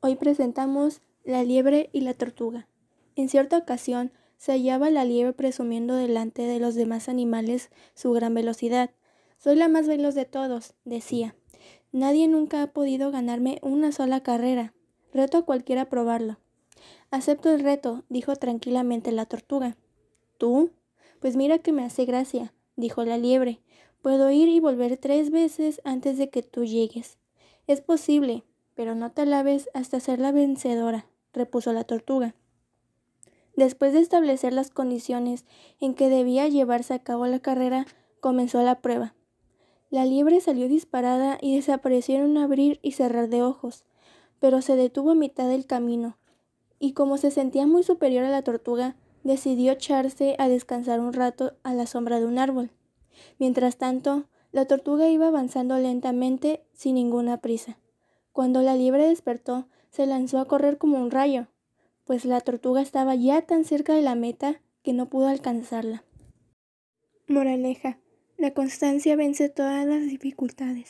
Hoy presentamos La liebre y la tortuga. En cierta ocasión se hallaba la liebre presumiendo delante de los demás animales su gran velocidad. Soy la más veloz de todos, decía. Nadie nunca ha podido ganarme una sola carrera. Reto a cualquiera a probarlo. Acepto el reto, dijo tranquilamente la tortuga. ¿Tú? Pues mira que me hace gracia, dijo la liebre. Puedo ir y volver tres veces antes de que tú llegues. Es posible, pero no te laves hasta ser la vencedora, repuso la tortuga. Después de establecer las condiciones en que debía llevarse a cabo la carrera, comenzó la prueba. La liebre salió disparada y desapareció en abrir y cerrar de ojos, pero se detuvo a mitad del camino, y como se sentía muy superior a la tortuga, decidió echarse a descansar un rato a la sombra de un árbol. Mientras tanto, la tortuga iba avanzando lentamente sin ninguna prisa. Cuando la liebre despertó, se lanzó a correr como un rayo, pues la tortuga estaba ya tan cerca de la meta que no pudo alcanzarla. Moraleja. La constancia vence todas las dificultades.